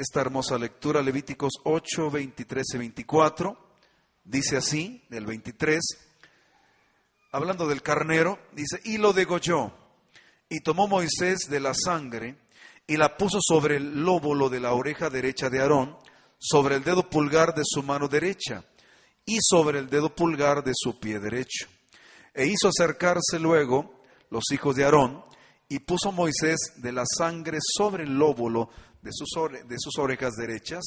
Esta hermosa lectura, Levíticos 8, 23 y 24, dice así, del 23, hablando del carnero, dice, y lo degolló y tomó Moisés de la sangre y la puso sobre el lóbulo de la oreja derecha de Aarón, sobre el dedo pulgar de su mano derecha y sobre el dedo pulgar de su pie derecho. E hizo acercarse luego los hijos de Aarón y puso Moisés de la sangre sobre el lóbulo de sus, de sus orejas derechas,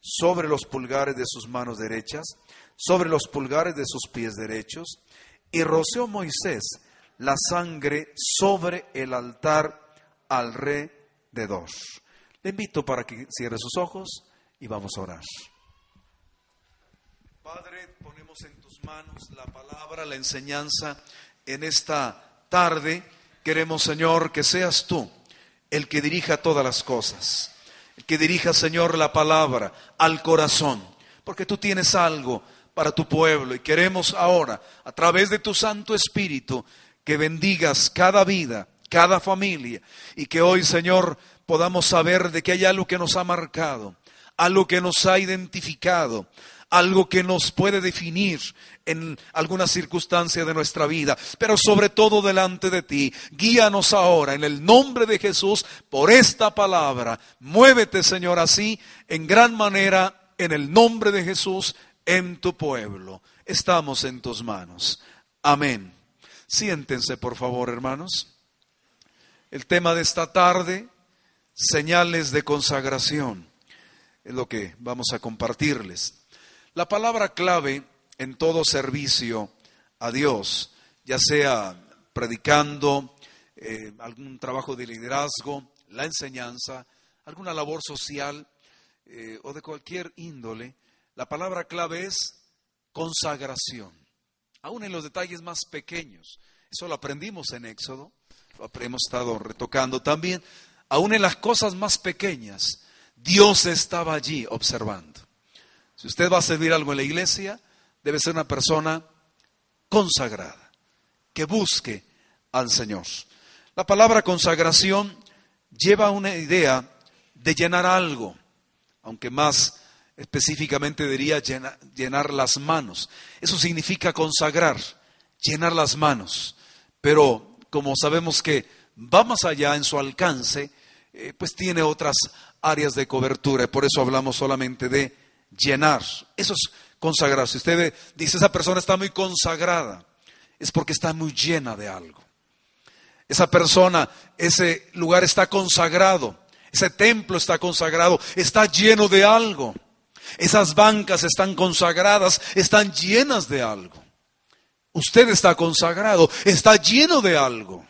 sobre los pulgares de sus manos derechas, sobre los pulgares de sus pies derechos, y roceó Moisés la sangre sobre el altar alrededor. Le invito para que cierre sus ojos y vamos a orar. Padre, ponemos en tus manos la palabra, la enseñanza en esta tarde. Queremos, Señor, que seas tú el que dirija todas las cosas, el que dirija, Señor, la palabra al corazón, porque tú tienes algo para tu pueblo y queremos ahora, a través de tu Santo Espíritu, que bendigas cada vida, cada familia y que hoy, Señor, podamos saber de que hay algo que nos ha marcado, algo que nos ha identificado, algo que nos puede definir en alguna circunstancia de nuestra vida, pero sobre todo delante de ti. Guíanos ahora en el nombre de Jesús por esta palabra. Muévete, Señor, así en gran manera en el nombre de Jesús en tu pueblo. Estamos en tus manos. Amén. Siéntense, por favor, hermanos. El tema de esta tarde, señales de consagración, es lo que vamos a compartirles. La palabra clave en todo servicio a Dios, ya sea predicando, eh, algún trabajo de liderazgo, la enseñanza, alguna labor social eh, o de cualquier índole, la palabra clave es consagración aún en los detalles más pequeños. Eso lo aprendimos en Éxodo, lo hemos estado retocando también. Aún en las cosas más pequeñas, Dios estaba allí observando. Si usted va a servir algo en la iglesia, debe ser una persona consagrada, que busque al Señor. La palabra consagración lleva una idea de llenar algo, aunque más específicamente diría llenar, las manos. Eso significa consagrar, llenar las manos. Pero como sabemos que va más allá en su alcance, eh, pues tiene otras áreas de cobertura. Por eso hablamos solamente de llenar. Eso es consagrar. Si usted dice, esa persona está muy consagrada, es porque está muy llena de algo. Esa persona, ese lugar está consagrado, ese templo está consagrado, está lleno de algo. Esas bancas están consagradas, están llenas de algo. Usted está consagrado, está lleno de algo.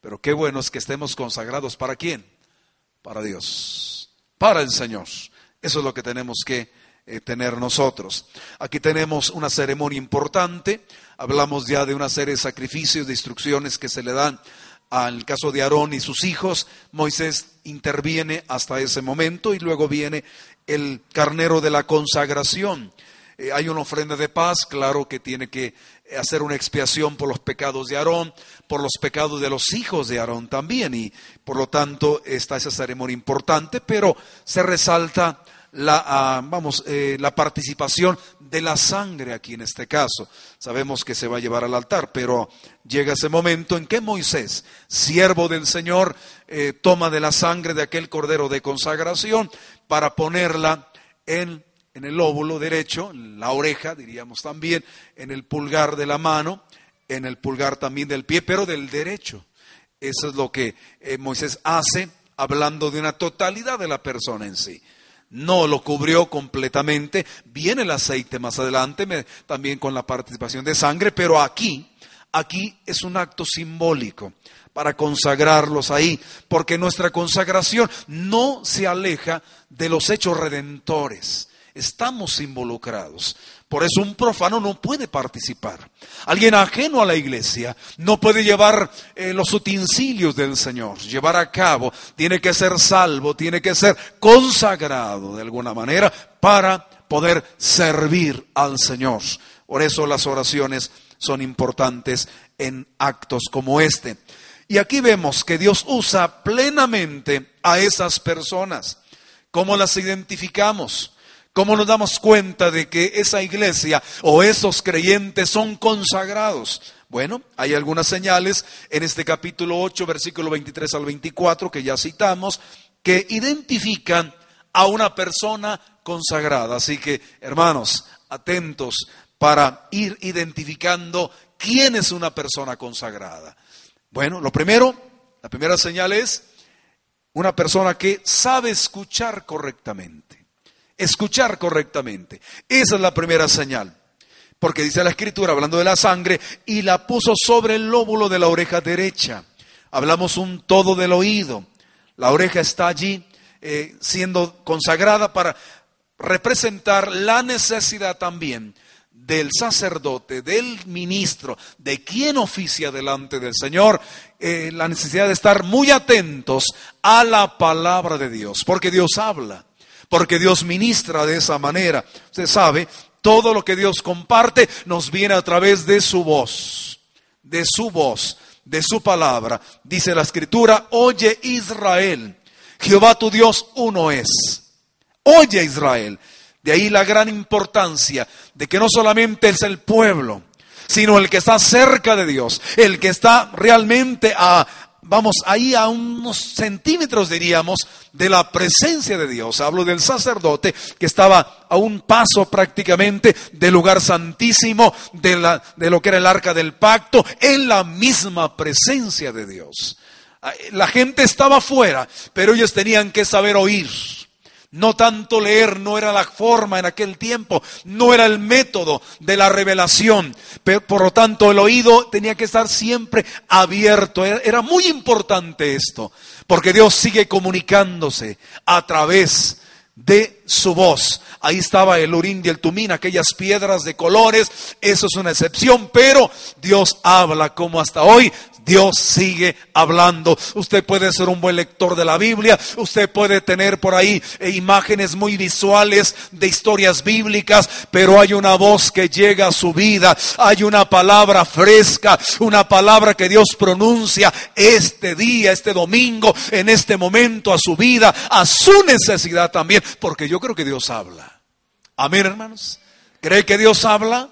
Pero qué bueno es que estemos consagrados para quién? Para Dios, para el Señor. Eso es lo que tenemos que eh, tener nosotros. Aquí tenemos una ceremonia importante. Hablamos ya de una serie de sacrificios, de instrucciones que se le dan al caso de Aarón y sus hijos. Moisés interviene hasta ese momento y luego viene el carnero de la consagración. Eh, hay una ofrenda de paz, claro que tiene que hacer una expiación por los pecados de Aarón, por los pecados de los hijos de Aarón también, y por lo tanto está esa ceremonia importante, pero se resalta la, ah, vamos, eh, la participación de la sangre aquí en este caso. Sabemos que se va a llevar al altar, pero llega ese momento en que Moisés, siervo del Señor, eh, toma de la sangre de aquel cordero de consagración para ponerla en, en el óvulo derecho, en la oreja, diríamos también, en el pulgar de la mano, en el pulgar también del pie, pero del derecho. Eso es lo que eh, Moisés hace hablando de una totalidad de la persona en sí no lo cubrió completamente. Viene el aceite más adelante, también con la participación de sangre, pero aquí, aquí es un acto simbólico para consagrarlos ahí, porque nuestra consagración no se aleja de los hechos redentores. Estamos involucrados. Por eso un profano no puede participar. Alguien ajeno a la iglesia no puede llevar eh, los utensilios del Señor, llevar a cabo. Tiene que ser salvo, tiene que ser consagrado de alguna manera para poder servir al Señor. Por eso las oraciones son importantes en actos como este. Y aquí vemos que Dios usa plenamente a esas personas. ¿Cómo las identificamos? ¿Cómo nos damos cuenta de que esa iglesia o esos creyentes son consagrados? Bueno, hay algunas señales en este capítulo 8, versículo 23 al 24, que ya citamos, que identifican a una persona consagrada. Así que, hermanos, atentos para ir identificando quién es una persona consagrada. Bueno, lo primero, la primera señal es una persona que sabe escuchar correctamente escuchar correctamente. Esa es la primera señal. Porque dice la escritura, hablando de la sangre, y la puso sobre el lóbulo de la oreja derecha. Hablamos un todo del oído. La oreja está allí eh, siendo consagrada para representar la necesidad también del sacerdote, del ministro, de quien oficia delante del Señor, eh, la necesidad de estar muy atentos a la palabra de Dios, porque Dios habla porque Dios ministra de esa manera. Usted sabe, todo lo que Dios comparte nos viene a través de su voz, de su voz, de su palabra. Dice la escritura, oye Israel, Jehová tu Dios uno es. Oye Israel. De ahí la gran importancia de que no solamente es el pueblo, sino el que está cerca de Dios, el que está realmente a, vamos ahí a unos centímetros, diríamos, de la presencia de Dios. Hablo del sacerdote que estaba a un paso prácticamente del lugar santísimo, de, la, de lo que era el arca del pacto, en la misma presencia de Dios. La gente estaba afuera, pero ellos tenían que saber oír. No tanto leer, no era la forma en aquel tiempo, no era el método de la revelación. Por lo tanto, el oído tenía que estar siempre abierto. Era, muy importante esto, porque Dios sigue comunicándose a través de su voz. Ahí estaba el Urín y el Tumín, aquellas piedras de colores, eso es una excepción, pero Dios habla como hasta hoy Dios sigue hablando. Usted puede ser un buen lector de la Biblia, usted puede tener por ahí eh, imágenes muy visuales de historias bíblicas, pero hay una voz que llega a su vida, hay una palabra fresca, una palabra que Dios pronuncia este día, este domingo, en este momento a su vida, a su necesidad también, porque yo creo que Dios habla. Amén, hermanos. ¿Cree que Dios habla?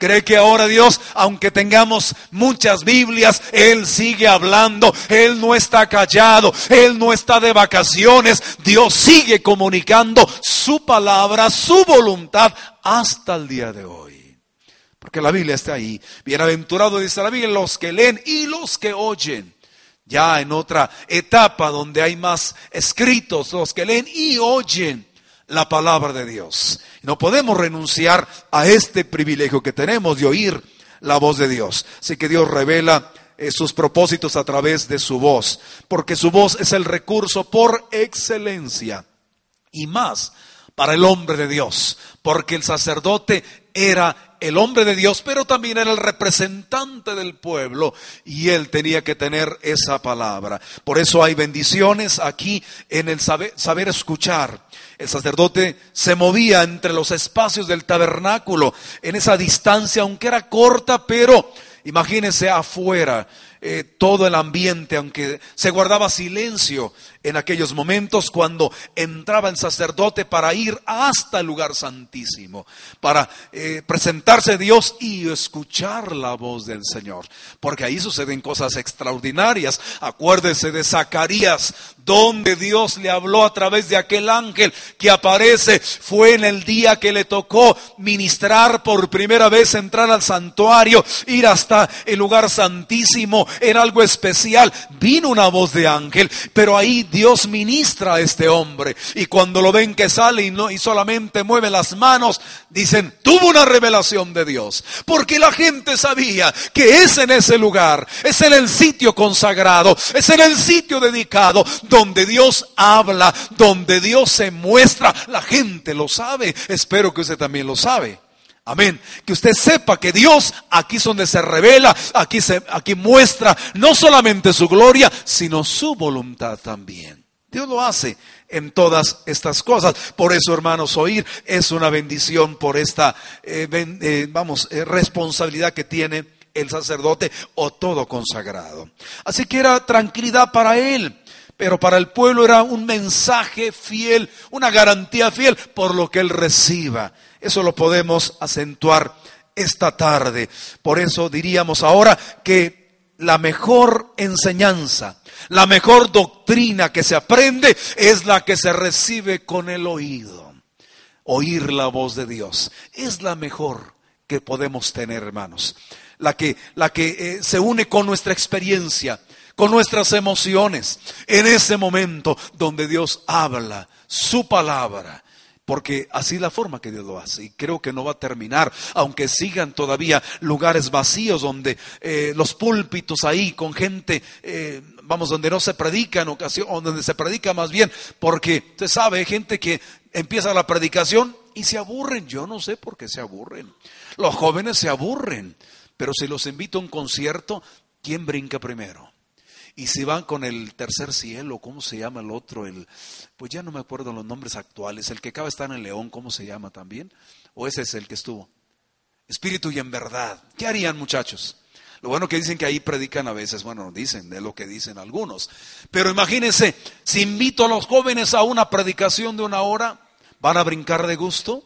¿Cree que ahora Dios, aunque tengamos muchas Biblias, Él sigue hablando? Él no está callado, Él no está de vacaciones. Dios sigue comunicando su palabra, su voluntad hasta el día de hoy. Porque la Biblia está ahí. Bienaventurado dice la Biblia, los que leen y los que oyen ya en otra etapa donde hay más escritos, los que leen y oyen la palabra de Dios. No podemos renunciar a este privilegio que tenemos de oír la voz de Dios. Así que Dios revela eh, sus propósitos a través de su voz, porque su voz es el recurso por excelencia y más para el hombre de Dios, porque el sacerdote era el hombre de Dios, pero también era el representante del pueblo y él tenía que tener esa palabra. Por eso hay bendiciones aquí en el saber, saber escuchar. El sacerdote se movía entre los espacios del tabernáculo, en esa distancia, aunque era corta, pero imagínense afuera eh, todo el ambiente, aunque se guardaba silencio en aquellos momentos cuando entraba el sacerdote para ir hasta el lugar santísimo, para eh, presentarse a Dios y escuchar la voz del Señor, porque ahí suceden cosas extraordinarias. Acuérdese de Zacarías, donde Dios le habló a través de aquel ángel que aparece, fue en el día que le tocó ministrar por primera vez, entrar al santuario, ir hasta el lugar santísimo era algo especial. Vino una voz de ángel, pero ahí Dios ministra a este hombre. Y cuando lo ven que sale y, no, y solamente mueve las manos, dicen, tuvo una revelación de Dios. Porque la gente sabía que es en ese lugar, es en el sitio consagrado, es en el sitio dedicado donde Dios habla, donde Dios se muestra. La gente lo sabe. Espero que usted también lo sabe. Amén. Que usted sepa que Dios aquí es donde se revela, aquí, se, aquí muestra no solamente su gloria, sino su voluntad también. Dios lo hace en todas estas cosas. Por eso, hermanos, oír es una bendición por esta, eh, eh, vamos, eh, responsabilidad que tiene el sacerdote o todo consagrado. Así que era tranquilidad para él pero para el pueblo era un mensaje fiel, una garantía fiel por lo que él reciba. Eso lo podemos acentuar esta tarde. Por eso diríamos ahora que la mejor enseñanza, la mejor doctrina que se aprende es la que se recibe con el oído. Oír la voz de Dios es la mejor que podemos tener, hermanos. La que, la que eh, se une con nuestra experiencia, con nuestras emociones, en ese momento donde Dios habla su palabra. Porque así es la forma que Dios lo hace. Y creo que no va a terminar, aunque sigan todavía lugares vacíos donde eh, los púlpitos ahí con gente, eh, vamos, donde no se predica en ocasión, donde se predica más bien, porque usted sabe, gente que empieza la predicación y se aburren. Yo no sé por qué se aburren. Los jóvenes se aburren. Pero si los invito a un concierto, ¿quién brinca primero? Y si van con el tercer cielo, ¿cómo se llama el otro? El, pues ya no me acuerdo los nombres actuales. El que acaba de estar en León, ¿cómo se llama también? ¿O ese es el que estuvo? Espíritu y en verdad. ¿Qué harían muchachos? Lo bueno que dicen que ahí predican a veces, bueno, dicen, de lo que dicen algunos. Pero imagínense, si invito a los jóvenes a una predicación de una hora, ¿van a brincar de gusto?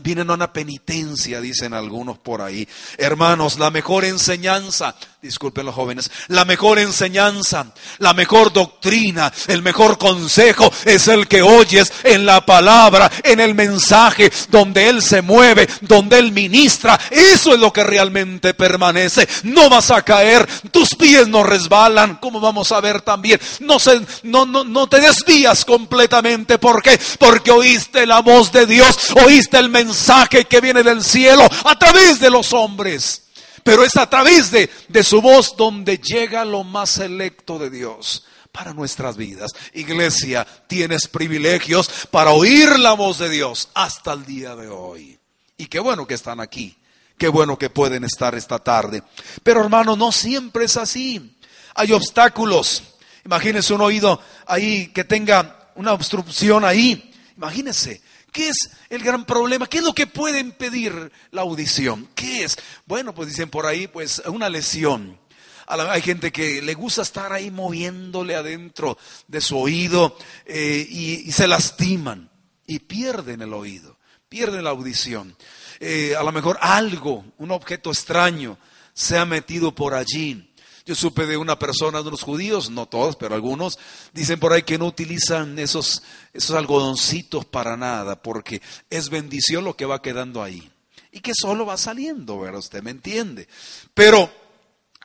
Vienen a una penitencia, dicen algunos por ahí. Hermanos, la mejor enseñanza, disculpen los jóvenes, la mejor enseñanza, la mejor doctrina, el mejor consejo es el que oyes en la palabra, en el mensaje, donde Él se mueve, donde Él ministra. Eso es lo que realmente permanece. No vas a caer, tus pies no resbalan, como vamos a ver también. No, se, no, no, no te desvías completamente. ¿Por qué? Porque oíste la voz de Dios, oíste el mensaje que viene del cielo a través de los hombres. Pero es a través de, de su voz donde llega lo más selecto de Dios para nuestras vidas. Iglesia, tienes privilegios para oír la voz de Dios hasta el día de hoy. Y qué bueno que están aquí. Qué bueno que pueden estar esta tarde. Pero hermano, no siempre es así. Hay obstáculos. Imagínese un oído ahí que tenga una obstrucción ahí. Imagínese, ¿Qué es el gran problema? ¿Qué es lo que puede impedir la audición? ¿Qué es? Bueno, pues dicen por ahí, pues una lesión. Hay gente que le gusta estar ahí moviéndole adentro de su oído eh, y, se lastiman y pierden el oído, pierden la audición. Eh, a lo mejor algo, un objeto extraño se ha metido por allí yo supe de una persona, de unos judíos, no todos, pero algunos, dicen por ahí que no utilizan esos, esos algodoncitos para nada, porque es bendición lo que va quedando ahí. Y que solo va saliendo, ¿verdad? Usted me entiende. Pero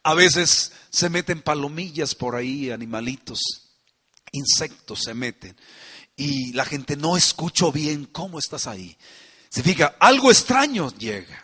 a veces se meten palomillas por ahí, animalitos, insectos se meten. Y la gente no escucho bien, ¿cómo estás ahí? Se fija, algo extraño llega.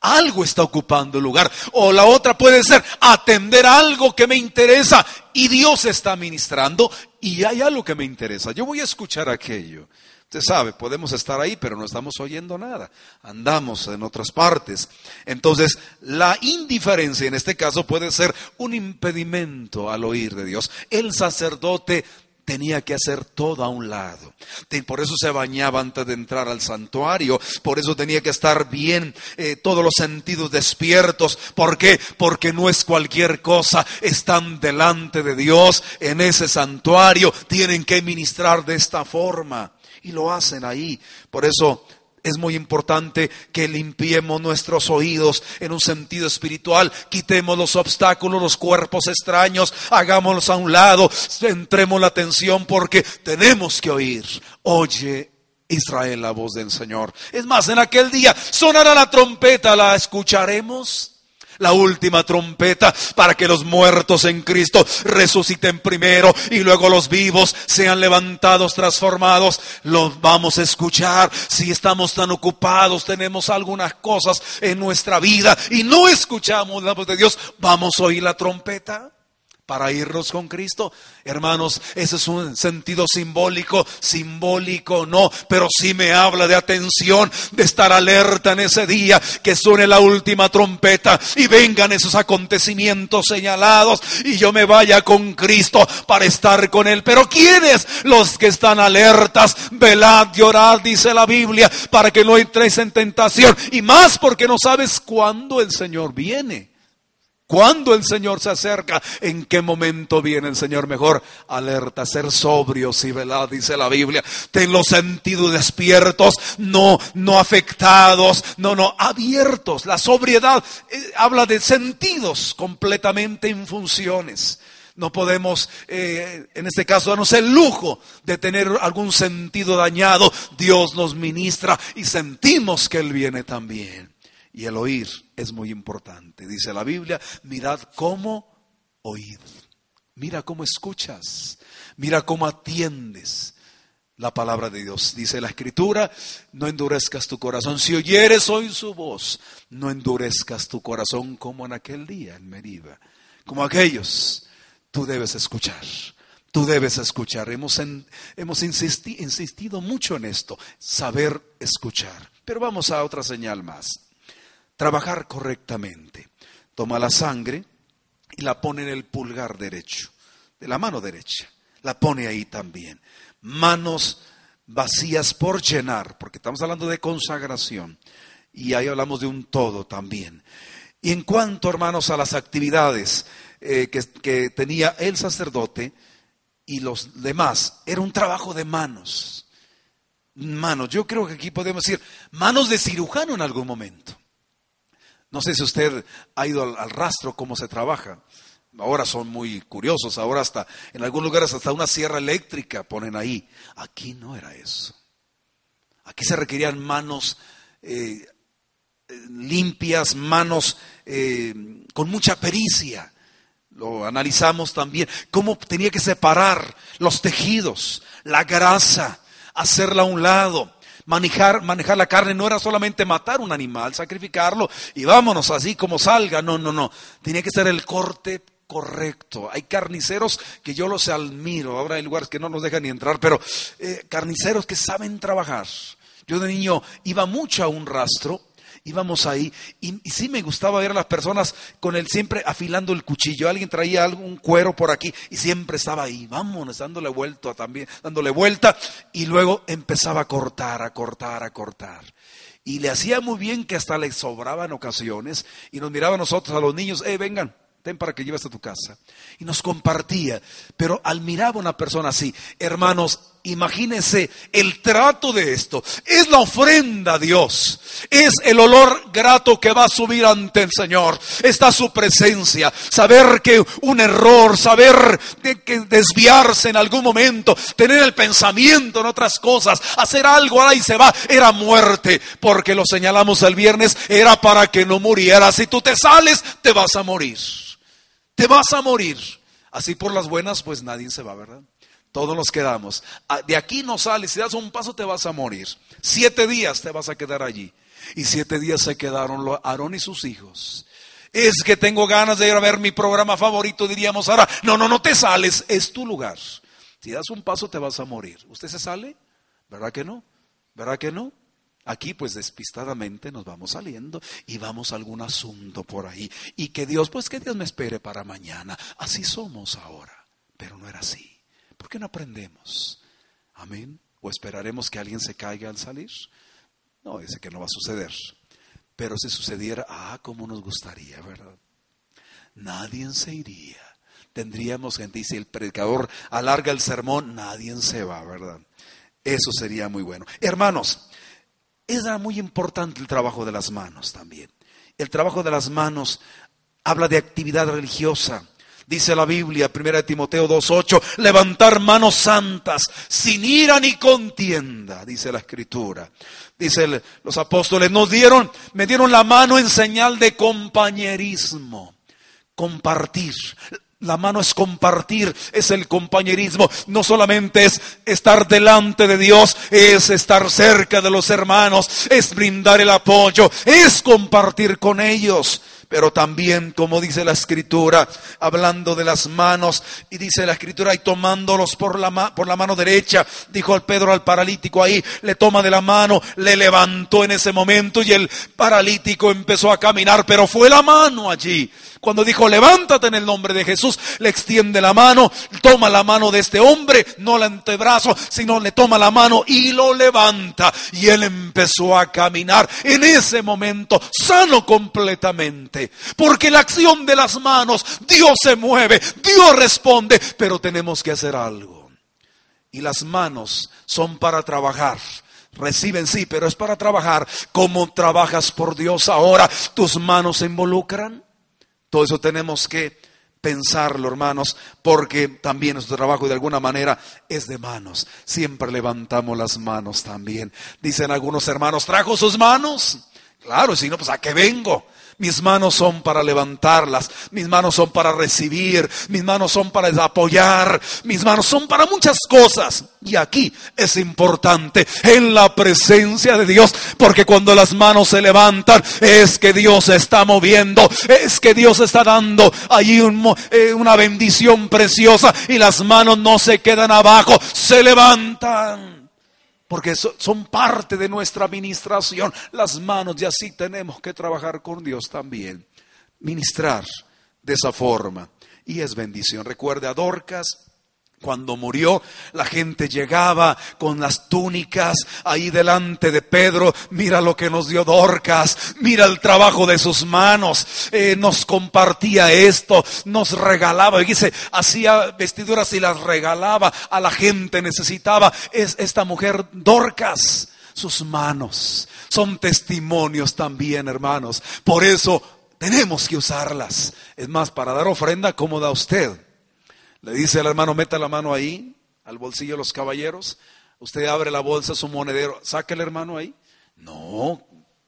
Algo está ocupando lugar. O la otra puede ser atender algo que me interesa y Dios está ministrando y hay algo que me interesa. Yo voy a escuchar aquello. Usted sabe, podemos estar ahí, pero no estamos oyendo nada. Andamos en otras partes. Entonces, la indiferencia en este caso puede ser un impedimento al oír de Dios. El sacerdote tenía que hacer todo a un lado. Por eso se bañaba antes de entrar al santuario, por eso tenía que estar bien, eh, todos los sentidos despiertos. ¿Por qué? Porque no es cualquier cosa, están delante de Dios en ese santuario, tienen que ministrar de esta forma. Y lo hacen ahí. Por eso es muy importante que limpiemos nuestros oídos en un sentido espiritual, quitemos los obstáculos, los cuerpos extraños, hagámoslos a un lado, centremos la atención porque tenemos que oír. Oye Israel la voz del Señor. Es más, en aquel día sonará la trompeta, la escucharemos. La última trompeta para que los muertos en Cristo resuciten primero y luego los vivos sean levantados, transformados. Los vamos a escuchar. Si estamos tan ocupados, tenemos algunas cosas en nuestra vida y no escuchamos la voz de Dios, vamos a oír la trompeta para irnos con Cristo. Hermanos, ese es un sentido simbólico, simbólico no, pero sí me habla de atención, de estar alerta en ese día, que suene la última trompeta y vengan esos acontecimientos señalados y yo me vaya con Cristo para estar con Él. Pero ¿quiénes? Los que están alertas, velad y orad, dice la Biblia, para que no entréis en tentación y más porque no sabes cuándo el Señor viene. Cuando el Señor se acerca, en qué momento viene el Señor mejor. Alerta, ser sobrios y velad, dice la Biblia. Ten los sentidos despiertos, no, no afectados, no, no, abiertos. La sobriedad eh, habla de sentidos completamente en funciones. No podemos, eh, en este caso, darnos el lujo de tener algún sentido dañado. Dios nos ministra y sentimos que Él viene también. Y el oír es muy importante. Dice la Biblia, mirad cómo oíd. Mira cómo escuchas. Mira cómo atiendes la palabra de Dios. Dice la escritura, no endurezcas tu corazón. Si oyeres hoy su voz, no endurezcas tu corazón como en aquel día en Meriba. Como aquellos, tú debes escuchar. Tú debes escuchar. Hemos, hemos insistido mucho en esto, saber escuchar. Pero vamos a otra señal más trabajar correctamente. Toma la sangre y la pone en el pulgar derecho, de la mano derecha. La pone ahí también. Manos vacías por llenar, porque estamos hablando de consagración. Y ahí hablamos de un todo también. Y en cuanto, hermanos, a las actividades eh, que, que tenía el sacerdote y los demás, era un trabajo de manos. Manos, yo creo que aquí podemos decir manos de cirujano en algún momento. No sé si usted ha ido al, rastro cómo se trabaja. Ahora son muy curiosos, ahora hasta en algunos lugares hasta una sierra eléctrica ponen ahí. Aquí no era eso. Aquí se requerían manos eh, limpias, manos eh, con mucha pericia. Lo analizamos también, cómo tenía que separar los tejidos, la grasa, hacerla a un lado manejar, manejar la carne no era solamente matar un animal, sacrificarlo y vámonos así como salga. No, no, no. Tenía que ser el corte correcto. Hay carniceros que yo los admiro. Ahora hay lugares que no nos dejan ni entrar, pero eh, carniceros que saben trabajar. Yo de niño iba mucho a un rastro íbamos ahí y, sí me gustaba ver a las personas con él siempre afilando el cuchillo. Alguien traía algún cuero por aquí y siempre estaba ahí, vámonos, dándole vuelta también, dándole vuelta y luego empezaba a cortar, a cortar, a cortar. Y le hacía muy bien que hasta le sobraban ocasiones y nos miraba a nosotros, a los niños, eh, vengan, ten para que lleves a tu casa. Y nos compartía. Pero al mirar a una persona así, hermanos, imagínense el trato de esto. Es la ofrenda a Dios. Es el olor grato que va a subir ante el Señor. Está su presencia. Saber que un error, saber que desviarse en algún momento, tener el pensamiento en otras cosas, hacer algo ahí se va, era muerte. Porque lo señalamos el viernes, era para que no muriera. Si tú te sales, te vas a morir te vas a morir. Así por las buenas, pues nadie se va, ¿verdad? Todos nos quedamos. Ah, de aquí no sales, si das un paso te vas a morir. Siete días te vas a quedar allí. Y siete días se quedaron Aarón y sus hijos. Es que tengo ganas de ir a ver mi programa favorito, diríamos ahora. No, no, no te sales, es tu lugar. Si das un paso te vas a morir. ¿Usted se sale? ¿Verdad que no? ¿Verdad que no? Aquí pues despistadamente nos vamos saliendo y vamos a algún asunto por ahí. Y que Dios, pues que Dios me espere para mañana. Así somos ahora, pero no era así. ¿Por qué no aprendemos? Amén. ¿O esperaremos que alguien se caiga al salir? No, dice que no va a suceder. Pero si sucediera, ah, cómo nos gustaría, ¿verdad? Nadie se iría. Tendríamos gente, y si el predicador alarga el sermón, nadie se va, ¿verdad? Eso sería muy bueno. Hermanos, era muy importante el trabajo de las manos también. El trabajo de las manos habla de actividad religiosa, Dice la Biblia, 1 Timoteo 2.8, levantar manos santas, sin ira ni contienda, dice la Escritura. Dice los apóstoles, nos dieron, me dieron la mano en señal de compañerismo, compartir. La mano es compartir, es el compañerismo. No solamente es estar delante de Dios, es estar cerca de los hermanos, es brindar el apoyo, es compartir con ellos. Pero también, como dice la escritura, hablando de las manos, y dice la escritura, y tomándolos por la, por la mano derecha, dijo el Pedro al paralítico ahí, le toma de la mano, le levantó en ese momento y el paralítico empezó a caminar, pero fue la mano allí cuando dijo, levántate en el nombre de Jesús, le extiende la mano, toma la mano de este hombre, no el antebrazo, sino le toma la mano y lo levanta. Y él empezó a caminar en ese momento, sano completamente. Porque la acción de las manos, Dios se mueve, Dios responde, pero tenemos que hacer algo. Y las manos son para trabajar reciben sí, pero es para trabajar. como trabajas por Dios ahora? ¿Tus manos se involucran? Todo eso tenemos que pensarlo, hermanos, porque también nuestro trabajo de alguna manera es de manos. Siempre levantamos las manos también. Dicen algunos hermanos, ¿trajo sus manos? Claro, si no, pues ¿a qué vengo? Mis manos son para levantarlas, mis manos son para recibir, mis manos son para apoyar, mis manos son para muchas cosas. Y aquí es importante en la presencia de Dios, porque cuando las manos se levantan es que Dios está moviendo, es que Dios está dando allí eh, una bendición preciosa y las manos no se quedan abajo, se levantan porque son parte de nuestra administración, las manos, y así tenemos que trabajar con Dios también, ministrar de esa forma. Y es bendición. Recuerde a Dorcas, cuando murió, la gente llegaba con las túnicas ahí delante de Pedro. Mira lo que nos dio Dorcas. Mira el trabajo de sus manos. Eh, nos compartía esto. Nos regalaba. Dice, hacía vestiduras y las regalaba a la gente. Necesitaba. Es esta mujer Dorcas. Sus manos son testimonios también, hermanos. Por eso tenemos que usarlas. Es más, para dar ofrenda, ¿cómo da usted? Le dice al hermano, meta la mano ahí, al bolsillo de los caballeros. Usted abre la bolsa, su monedero, saca el hermano ahí. No,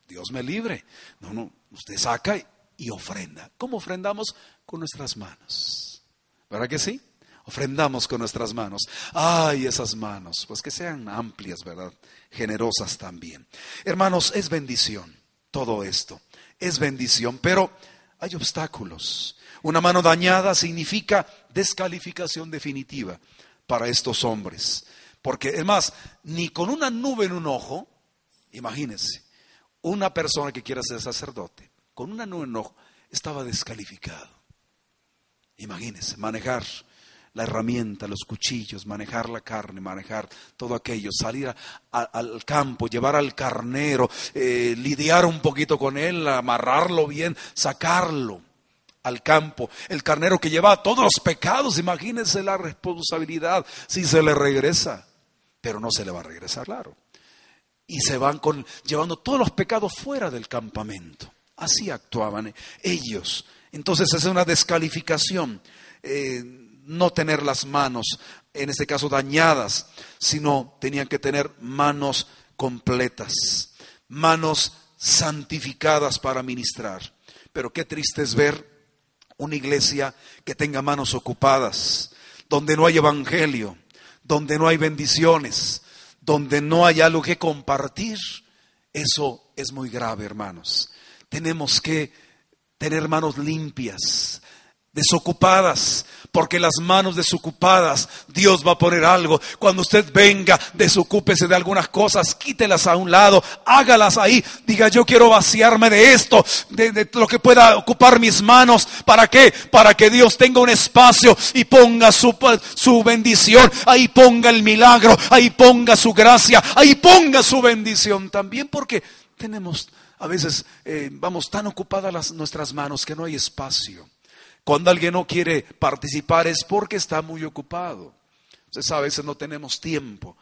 Dios me libre. No, no, usted saca y ofrenda. ¿Cómo ofrendamos? Con nuestras manos. ¿Verdad que sí? Ofrendamos con nuestras manos. Ay, esas manos, pues que sean amplias, ¿verdad? Generosas también. Hermanos, es bendición todo esto. Es bendición, pero hay obstáculos. Una mano dañada significa descalificación definitiva para estos hombres. Porque, es más, ni con una nube en un ojo, imagínense, una persona que quiera ser sacerdote, con una nube en un ojo, estaba descalificado. Imagínense, manejar la herramienta, los cuchillos, manejar la carne, manejar todo aquello, salir al campo, llevar al carnero, eh, lidiar un poquito con él, amarrarlo bien, sacarlo al campo, el carnero que lleva todos los pecados, imagínense la responsabilidad si se le regresa, pero no se le va a regresar, claro. Y se van con, llevando todos los pecados fuera del campamento. Así actuaban ellos. Entonces es una descalificación eh, no tener las manos, en este caso dañadas, sino tenían que tener manos completas, manos santificadas para ministrar. Pero qué triste es ver una iglesia que tenga manos ocupadas, donde no hay evangelio, donde no hay bendiciones, donde no hay algo que compartir. Eso es muy grave, hermanos. Tenemos que tener manos limpias, desocupadas, porque las manos desocupadas, Dios va a poner algo. Cuando usted venga, desocúpese de algunas cosas, quítelas a un lado, hágalas ahí. Diga, yo quiero vaciarme de esto, de, lo que pueda ocupar mis manos. ¿Para qué? Para que Dios tenga un espacio y ponga su, su bendición. Ahí ponga el milagro, ahí ponga su gracia, ahí ponga su bendición también, porque tenemos a veces eh, vamos tan ocupadas las, nuestras manos que no hay espacio. Cuando alguien no quiere participar es porque está muy ocupado. Sabe, a veces no tenemos tiempo.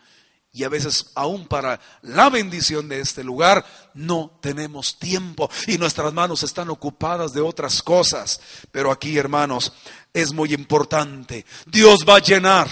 Y a veces aún para la bendición de este lugar no tenemos tiempo y nuestras manos están ocupadas de otras cosas. Pero aquí, hermanos, es muy importante. Dios va a llenar,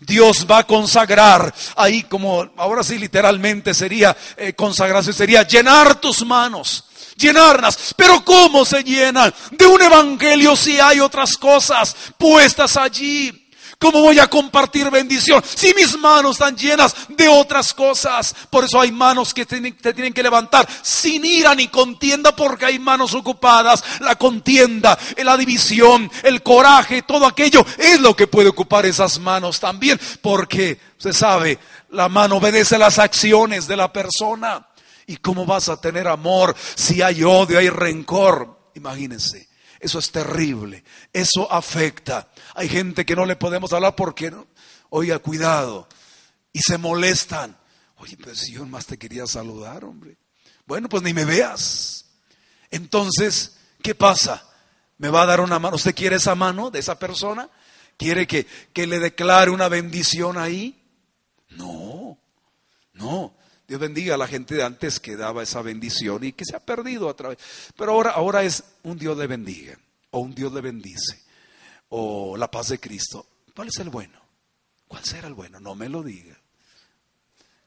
Dios va a consagrar. Ahí como ahora sí literalmente sería eh, consagración, sería llenar tus manos llenarlas. Pero ¿cómo se llenan? De un evangelio si hay otras cosas puestas allí. ¿Cómo voy a compartir bendición si mis manos están llenas de otras cosas? Por eso hay manos que te tienen que levantar sin ira ni contienda porque hay manos ocupadas. La contienda, la división, el coraje, todo aquello es lo que puede ocupar esas manos también. Porque, se sabe, la mano obedece las acciones de la persona. ¿Y cómo vas a tener amor si hay odio, hay rencor? Imagínense. Eso es terrible. Eso afecta. Hay gente que no le podemos hablar porque, oiga, cuidado. Y se molestan. Oye, pero si yo más te quería saludar, hombre. Bueno, pues ni me veas. Entonces, ¿qué pasa? ¿Me va a dar una mano? ¿Usted quiere esa mano de esa persona? ¿Quiere que, que le declare una bendición ahí? No, no. Dios bendiga a la gente de antes que daba esa bendición y que se ha perdido a través. Pero ahora, ahora es un Dios le bendiga, o un Dios le bendice, o la paz de Cristo. ¿Cuál es el bueno? ¿Cuál será el bueno? No me lo diga.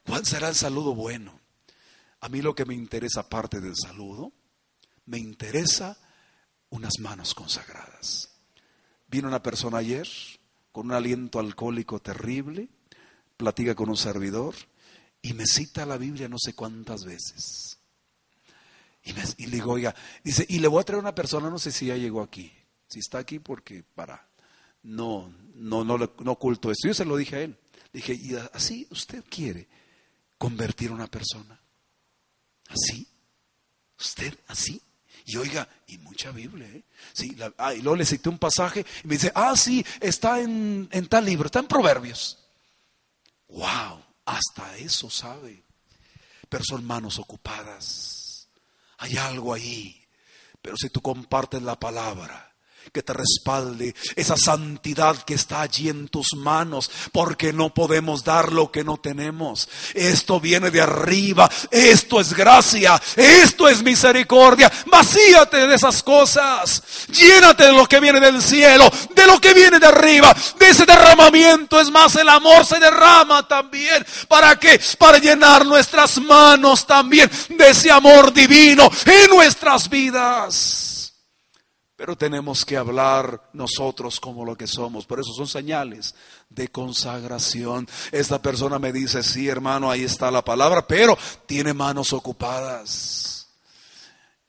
¿Cuál será el saludo bueno? A mí lo que me interesa, aparte del saludo, me interesa unas manos consagradas. Vino una persona ayer con un aliento alcohólico terrible, platica con un servidor y me cita la Biblia no sé cuántas veces. Y, le digo, oiga, dice, y le voy a traer una persona, no sé si ya llegó aquí. Si está aquí, porque para. No, no, no, no oculto esto. Yo se lo dije a él. dije, y así usted quiere convertir a una persona. ¿Así? ¿Usted así? Y oiga, y mucha Biblia, ¿eh? Sí, ah, y luego le cité un pasaje y me dice, ah, sí, está en, en tal libro, está en Proverbios. ¡Wow! Hasta eso sabe. Pero son manos ocupadas. Hay algo ahí. Pero si tú compartes la palabra, que te respalde, esa santidad que está allí en tus manos, porque no podemos dar lo que no tenemos. Esto viene de arriba, esto es gracia, esto es misericordia. Vacíate de esas cosas, llénate de lo que viene del cielo, de lo que viene de arriba, de ese derramamiento. Es más, el amor se derrama también. ¿Para qué? Para llenar nuestras manos también de ese amor divino en nuestras vidas. Pero tenemos que hablar nosotros como lo que somos. Por eso son señales de consagración. Esta persona me dice, sí hermano, ahí está la palabra, pero tiene manos ocupadas.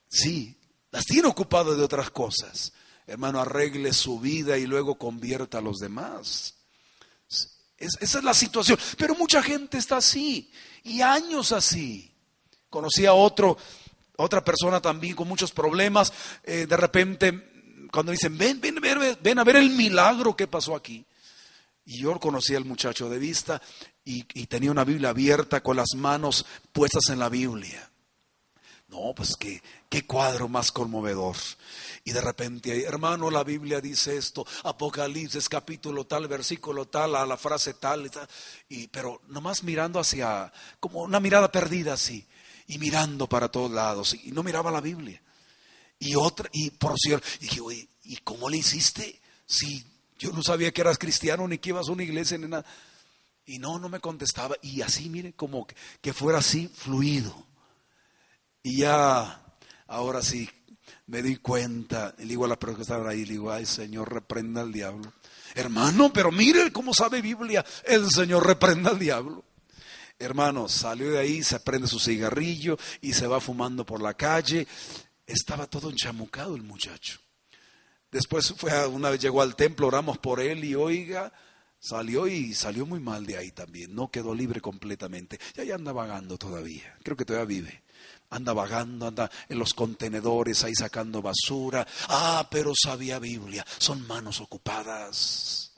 Sí, las tiene ocupadas de otras cosas. Hermano, arregle su vida y luego convierta a los demás. esa es la situación. Pero mucha gente está así y años así. Conocí a otro otra persona también con muchos problemas, eh, de repente cuando dicen, ven, ven, ven, a ver el milagro que pasó aquí. Y yo conocí al muchacho de vista y, tenía una Biblia abierta con las manos puestas en la Biblia. No, pues qué, qué cuadro más conmovedor. Y de repente, hermano, la Biblia dice esto, Apocalipsis capítulo tal, versículo tal, a la frase tal, y y, pero nomás mirando hacia, como una mirada perdida así y mirando para todos lados y no miraba la Biblia. Y otra, y por cierto, dije, oye, ¿y cómo le hiciste? Si yo no sabía que eras cristiano ni que ibas a una iglesia ni nada. Y no, no me contestaba. Y así, mire, como que, fuera así, fluido. Y ya, ahora sí, me di cuenta. Le digo a la persona que estaba ahí, le digo, ay Señor, reprenda al diablo. Hermano, pero mire cómo sabe Biblia. El Señor reprenda al diablo. Hermano, salió de ahí, se prende su cigarrillo y se va fumando por la calle. Estaba todo enchamucado el muchacho. Después fue una vez llegó al templo, oramos por él y oiga, salió y salió muy mal de ahí también. No quedó libre completamente. Ya ya anda vagando todavía. Creo que todavía vive. Anda vagando, anda en los contenedores ahí sacando basura. Ah, pero sabía Biblia. Son manos ocupadas.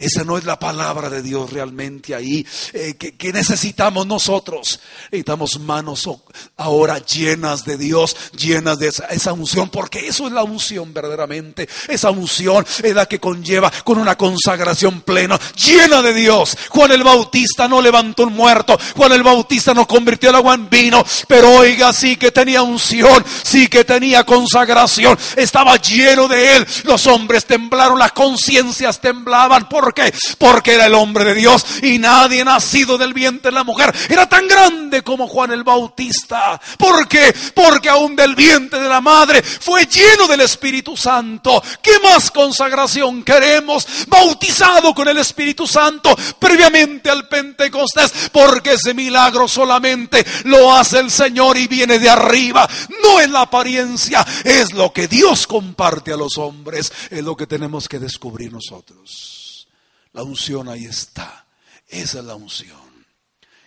Esa no es la palabra de Dios realmente ahí. Eh, que, necesitamos nosotros? Necesitamos manos ahora llenas de Dios, llenas de esa, esa, unción, porque eso es la unción verdaderamente. Esa unción es la que conlleva con una consagración plena, llena de Dios. Juan el Bautista no levantó un muerto, Juan el Bautista no convirtió el agua en vino, pero oiga, sí que tenía unción, sí que tenía consagración, estaba lleno de él. Los hombres temblaron, las conciencias temblaban. ¿Por qué? Porque era el hombre de Dios y nadie nacido del vientre de la mujer era tan grande como Juan el Bautista. ¿Por qué? Porque aún del vientre de la madre fue lleno del Espíritu Santo. ¿Qué más consagración queremos? Bautizado con el Espíritu Santo previamente al Pentecostés, porque ese milagro solamente lo hace el Señor y viene de arriba. No es la apariencia, es lo que Dios comparte a los hombres, es lo que tenemos que descubrir nosotros. La unción ahí está. Esa es la unción.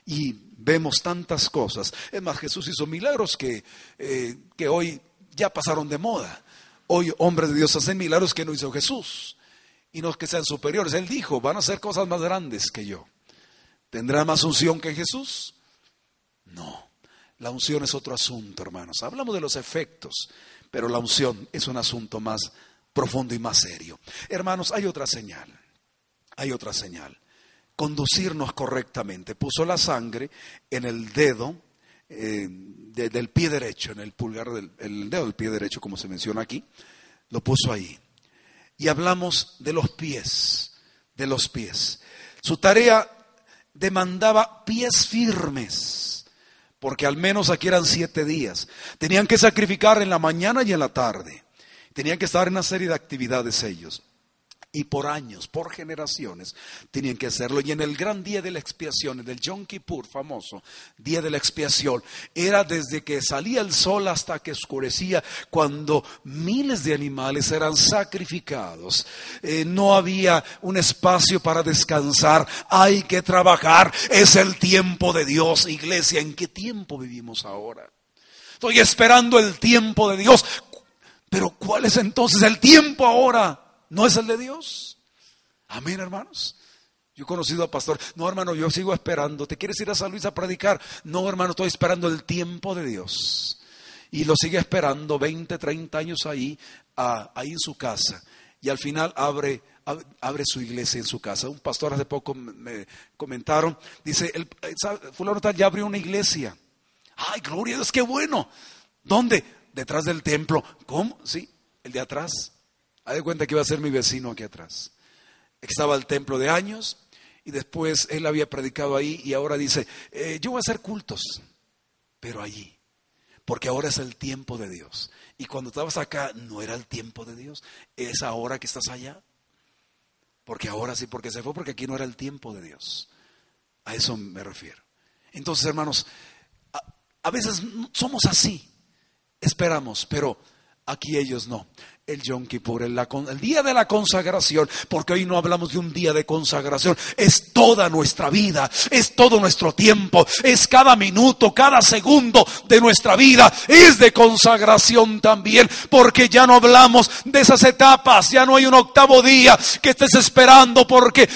Y vemos tantas cosas. Es más, Jesús hizo milagros que, eh, que hoy ya pasaron de moda. Hoy hombres de Dios hacen milagros que no hizo Jesús. Y no que sean superiores. Él dijo, van a hacer cosas más grandes que yo. ¿Tendrá más unción que Jesús? No. La unción es otro asunto, hermanos. Hablamos de los efectos, pero la unción es un asunto más profundo y más serio. Hermanos, hay otra señal hay otra señal. Conducirnos correctamente. Puso la sangre en el dedo eh, del pie derecho, en el pulgar del el dedo del pie derecho, como se menciona aquí. Lo puso ahí. Y hablamos de los pies, de los pies. Su tarea demandaba pies firmes, porque al menos aquí eran siete días. Tenían que sacrificar en la mañana y en la tarde. Tenían que estar en una serie de actividades ellos y por años, por generaciones, tenían que hacerlo. Y en el gran día de la expiación, en el Yom Kippur famoso, día de la expiación, era desde que salía el sol hasta que oscurecía, cuando miles de animales eran sacrificados. Eh, no había un espacio para descansar, hay que trabajar, es el tiempo de Dios, iglesia. ¿En qué tiempo vivimos ahora? Estoy esperando el tiempo de Dios. Pero ¿cuál es entonces el tiempo ahora? No es el de Dios. Amén, hermanos. Yo he conocido a pastor, no hermano, yo sigo esperando. ¿Te quieres ir a San Luis a predicar? No hermano, estoy esperando el tiempo de Dios. Y lo sigue esperando 20, 30 años ahí, ahí en su casa. Y al final abre, abre su iglesia en su casa. Un pastor hace poco me comentaron, dice, el, fulano tal ya abrió una iglesia. Ay, gloria a Dios, qué bueno. ¿Dónde? Detrás del templo. ¿Cómo? Sí, el de atrás. Haz de cuenta que iba a ser mi vecino aquí atrás. Estaba el templo de años y después él había predicado ahí y ahora dice, eh, yo voy a hacer cultos, pero allí, porque ahora es el tiempo de Dios. Y cuando estabas acá no era el tiempo de Dios, es ahora que estás allá. Porque ahora sí, porque se fue, porque aquí no era el tiempo de Dios. A eso me refiero. Entonces, hermanos, a veces somos así, esperamos, pero aquí ellos no el Yom Kippur, el, el, día de la consagración, porque hoy no hablamos de un día de consagración, es toda nuestra vida, es todo nuestro tiempo, es cada minuto, cada segundo de nuestra vida, es de consagración también, porque ya no hablamos de esas etapas, ya no hay un octavo día que estés esperando, porque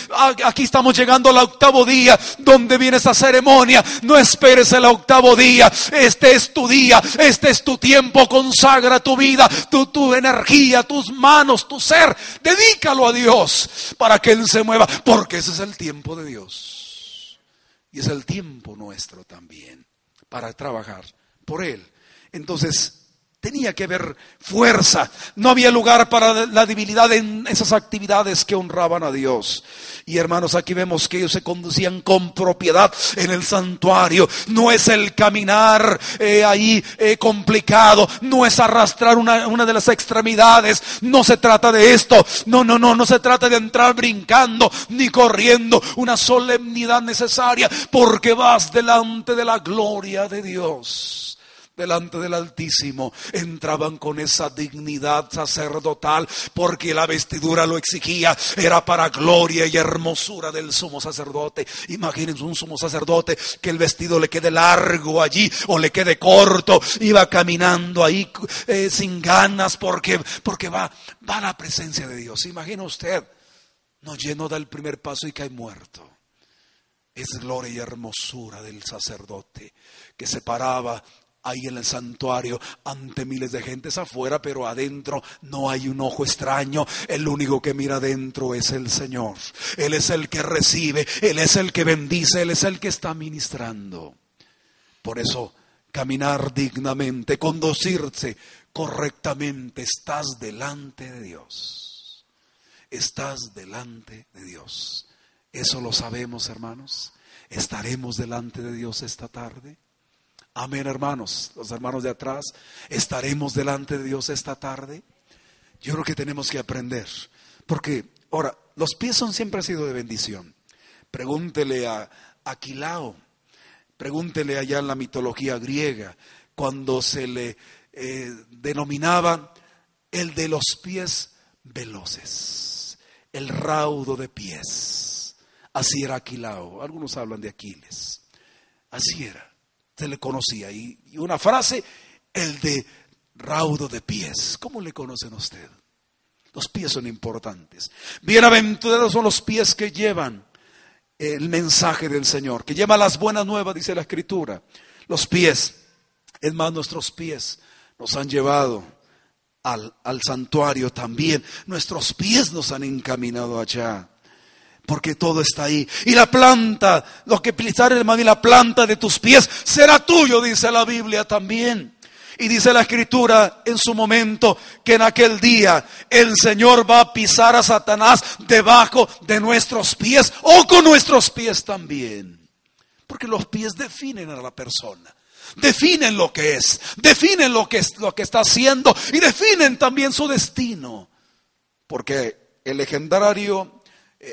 aquí estamos llegando al octavo día donde viene esa ceremonia, no esperes el octavo día, este es tu día, este es tu tiempo, consagra tu vida, tu, tu energía tus manos, tu ser. Dedícalo a Dios para que Él se mueva, porque ese es el tiempo de Dios. Y es el tiempo nuestro también para trabajar por Él. Entonces, tenía que haber fuerza. No había lugar para la debilidad en esas actividades que honraban a Dios. Y hermanos, aquí vemos que ellos se conducían con propiedad en el santuario. No es el caminar eh, ahí eh, complicado, no es arrastrar una, una de las extremidades. No se trata de esto. No, no, no, no se trata de entrar brincando ni corriendo. Una solemnidad necesaria porque vas delante de la gloria de Dios delante del Altísimo, entraban con esa dignidad sacerdotal, porque la vestidura lo exigía, era para gloria y hermosura del sumo sacerdote. Imagínense un sumo sacerdote que el vestido le quede largo allí o le quede corto, iba caminando ahí eh, sin ganas porque, porque va, va a la presencia de Dios. Imagina usted. no lleno da el primer paso y cae muerto. Es gloria y hermosura del sacerdote que se paraba ahí en el santuario ante miles de gentes afuera, pero adentro no hay un ojo extraño. El único que mira adentro es el Señor. Él es el que recibe, Él es el que bendice, Él es el que está ministrando. Por eso, caminar dignamente, conducirse correctamente, estás delante de Dios. Estás delante de Dios. Eso lo sabemos, hermanos. ¿Estaremos delante de Dios esta tarde? Amén, hermanos. Los hermanos de atrás, ¿estaremos delante de Dios esta tarde? Yo creo que tenemos que aprender. Porque, ahora, los pies son siempre han sido de bendición. Pregúntele a Aquilao, pregúntele allá en la mitología griega, cuando se le eh, denominaba el de los pies veloces, el raudo de pies. Así era Aquilao. Algunos hablan de Aquiles. Así era. Se le conocía. Y, una frase, el de raudo de pies. ¿Cómo le conocen a usted? Los pies son importantes. Bienaventurados son los pies que llevan el mensaje del Señor, que llevan las buenas nuevas, dice la Escritura. Los pies, es más, nuestros pies nos han llevado al santuario también. Nuestros pies nos han encaminado allá porque todo está ahí. Y la planta, lo que pisar hermano, y la planta de tus pies será tuyo, dice la Biblia también. Y dice la escritura en su momento que en aquel día el Señor va a pisar a Satanás debajo de nuestros pies o con nuestros pies también. Porque los pies definen a la persona. Definen lo que es, definen lo que, lo que está haciendo y definen también su destino. Porque el legendario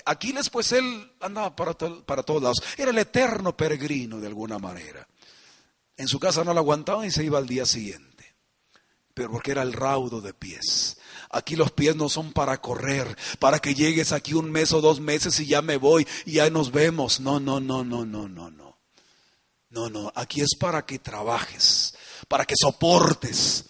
Aquiles, pues él andaba para, para todos lados. Era el eterno peregrino de alguna manera. En su casa no lo aguantaban y se iba al día siguiente. Pero porque era el raudo de pies. Aquí los pies no son para correr, para que llegues aquí un mes o dos meses y ya me voy y ya nos vemos. No, no, no, no, no, no, no. No, no, aquí es para que trabajes, para que soportes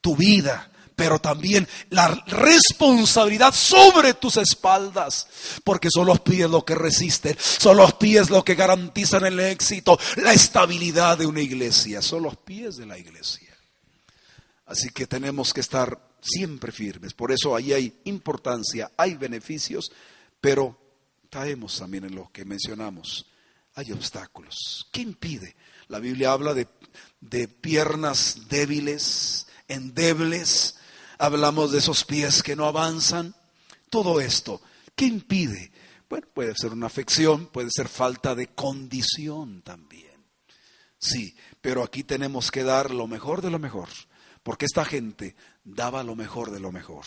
tu vida, pero también la responsabilidad sobre tus espaldas, porque son los pies lo que resisten, son los pies lo que garantizan el éxito, la estabilidad de una iglesia, son los pies de la iglesia. Así que tenemos que estar siempre firmes, por eso ahí hay importancia, hay beneficios, pero caemos también en lo que mencionamos, hay obstáculos. ¿Qué impide? La Biblia habla de, de piernas débiles, endebles, hablamos de esos pies que no avanzan. Todo esto, ¿qué impide? Bueno, puede ser una afección, puede ser falta de condición también. Sí, pero aquí tenemos que dar lo mejor de lo mejor, porque esta gente daba lo mejor de lo mejor.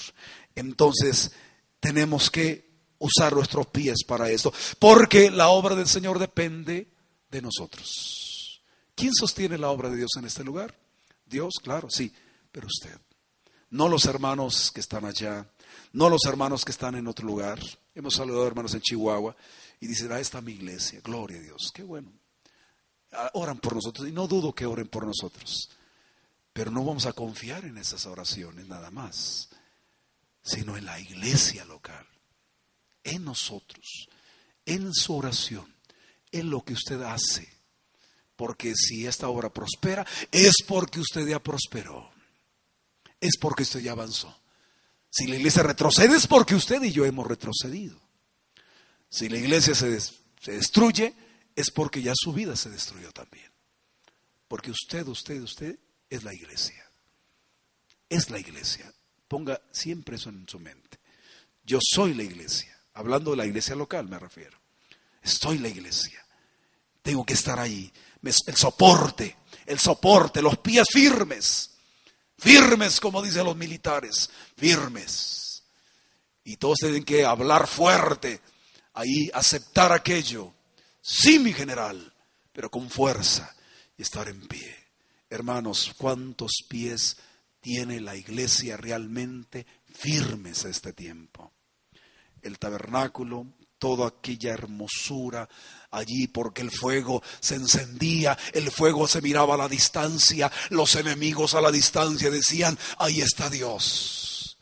Entonces, tenemos que usar nuestros pies para eso, porque la obra del Señor depende de nosotros. ¿Quién sostiene la obra de Dios en este lugar? Dios, claro, sí, pero usted no los hermanos que están allá, no los hermanos que están en otro lugar. Hemos saludado hermanos en Chihuahua y dicen, ah, está mi iglesia, gloria a Dios, qué bueno. Ah, oran por nosotros y no dudo que oren por nosotros, pero no vamos a confiar en esas oraciones nada más, sino en la iglesia local, en nosotros, en su oración, en lo que usted hace. Porque si esta obra prospera, es porque usted ya prosperó es porque usted ya avanzó. Si la iglesia retrocede es porque usted y yo hemos retrocedido. Si la iglesia se, se destruye es porque ya su vida se destruyó también. Porque usted, usted, usted es la iglesia. Es la iglesia. Ponga siempre eso en su mente. Yo soy la iglesia. Hablando de la iglesia local me refiero. Estoy la iglesia. Tengo que estar ahí. El soporte, el soporte, los pies firmes Firmes, como dicen los militares, firmes. Y todos tienen que hablar fuerte, ahí aceptar aquello. Sí, mi general, pero con fuerza y estar en pie. Hermanos, ¿cuántos pies tiene la iglesia realmente firmes a este tiempo? El tabernáculo, toda aquella hermosura allí porque el fuego se encendía, el fuego se miraba a la distancia, los enemigos a la distancia decían, ahí está Dios.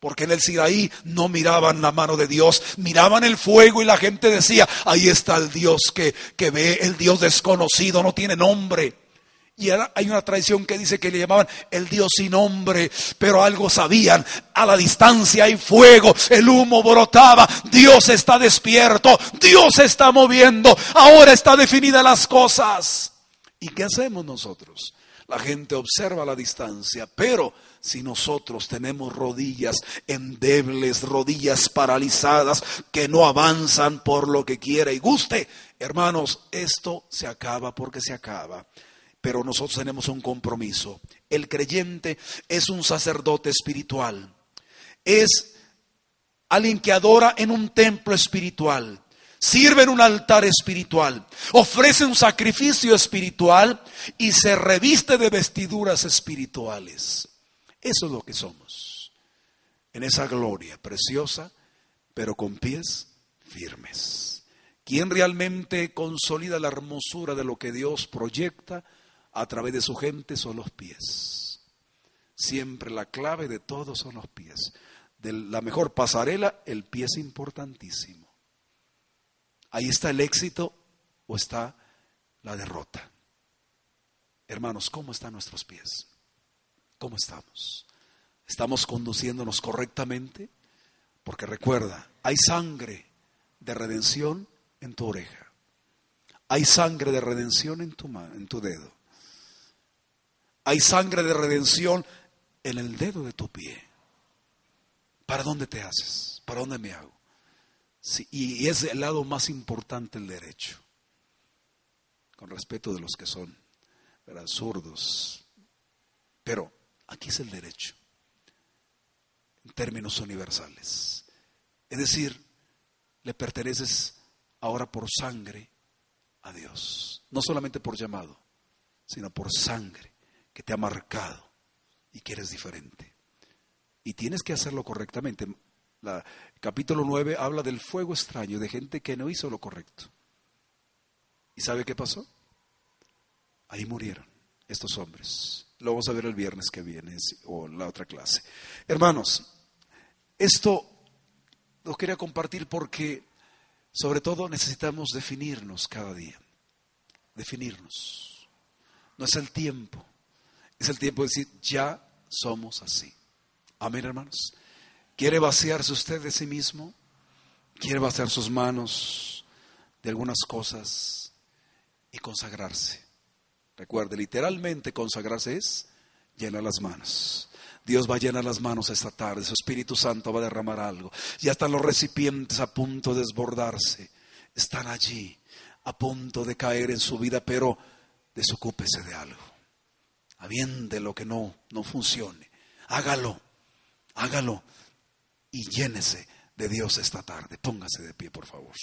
Porque en el Sinaí no miraban la mano de Dios, miraban el fuego y la gente decía, ahí está el Dios que, que ve, el Dios desconocido, no tiene nombre. Y hay una tradición que dice que le llamaban el Dios sin nombre, pero algo sabían. A la distancia hay fuego, el humo brotaba, Dios está despierto, Dios está moviendo, ahora está definida las cosas. ¿Y qué hacemos nosotros? La gente observa la distancia, pero si nosotros tenemos rodillas endebles, rodillas paralizadas, que no avanzan por lo que quiera y guste, hermanos, esto se acaba porque se acaba pero nosotros tenemos un compromiso. El creyente es un sacerdote espiritual, es alguien que adora en un templo espiritual, sirve en un altar espiritual, ofrece un sacrificio espiritual y se reviste de vestiduras espirituales. Eso es lo que somos, en esa gloria preciosa, pero con pies firmes. ¿Quién realmente consolida la hermosura de lo que Dios proyecta? A través de su gente son los pies. Siempre la clave de todo son los pies. De la mejor pasarela, el pie es importantísimo. Ahí está el éxito o está la derrota. Hermanos, ¿cómo están nuestros pies? ¿Cómo estamos? ¿Estamos conduciéndonos correctamente? Porque recuerda, hay sangre de redención en tu oreja. Hay sangre de redención en tu, en tu dedo. Hay sangre de redención en el dedo de tu pie. ¿Para dónde te haces? ¿Para dónde me hago? y es el lado más importante el derecho. Con respeto de los que son ¿verdad? zurdos. Pero aquí es el derecho. En términos universales. Es decir, le perteneces ahora por sangre a Dios. No solamente por llamado, sino por sangre que te ha marcado y que eres diferente. Y tienes que hacerlo correctamente. La, capítulo 9 habla del fuego extraño, de gente que no hizo lo correcto. ¿Y sabe qué pasó? Ahí murieron estos hombres. Lo vamos a ver el viernes que viene o la otra clase. Hermanos, esto lo quería compartir porque sobre todo necesitamos definirnos cada día. Definirnos. No es el tiempo, es el tiempo de decir, ya somos así. Amén, hermanos. ¿Quiere vaciarse usted de sí mismo? ¿Quiere vaciar sus manos de algunas cosas y consagrarse? Recuerde, literalmente consagrarse es llenar las manos. Dios va a llenar las manos esta tarde, su Espíritu Santo va a derramar algo. Ya están los recipientes a punto de desbordarse. Están allí, a punto de caer en su vida, pero desocúpese de algo aviente lo que no, no funcione. Hágalo, hágalo y llénese de Dios esta tarde. Póngase de pie, por favor.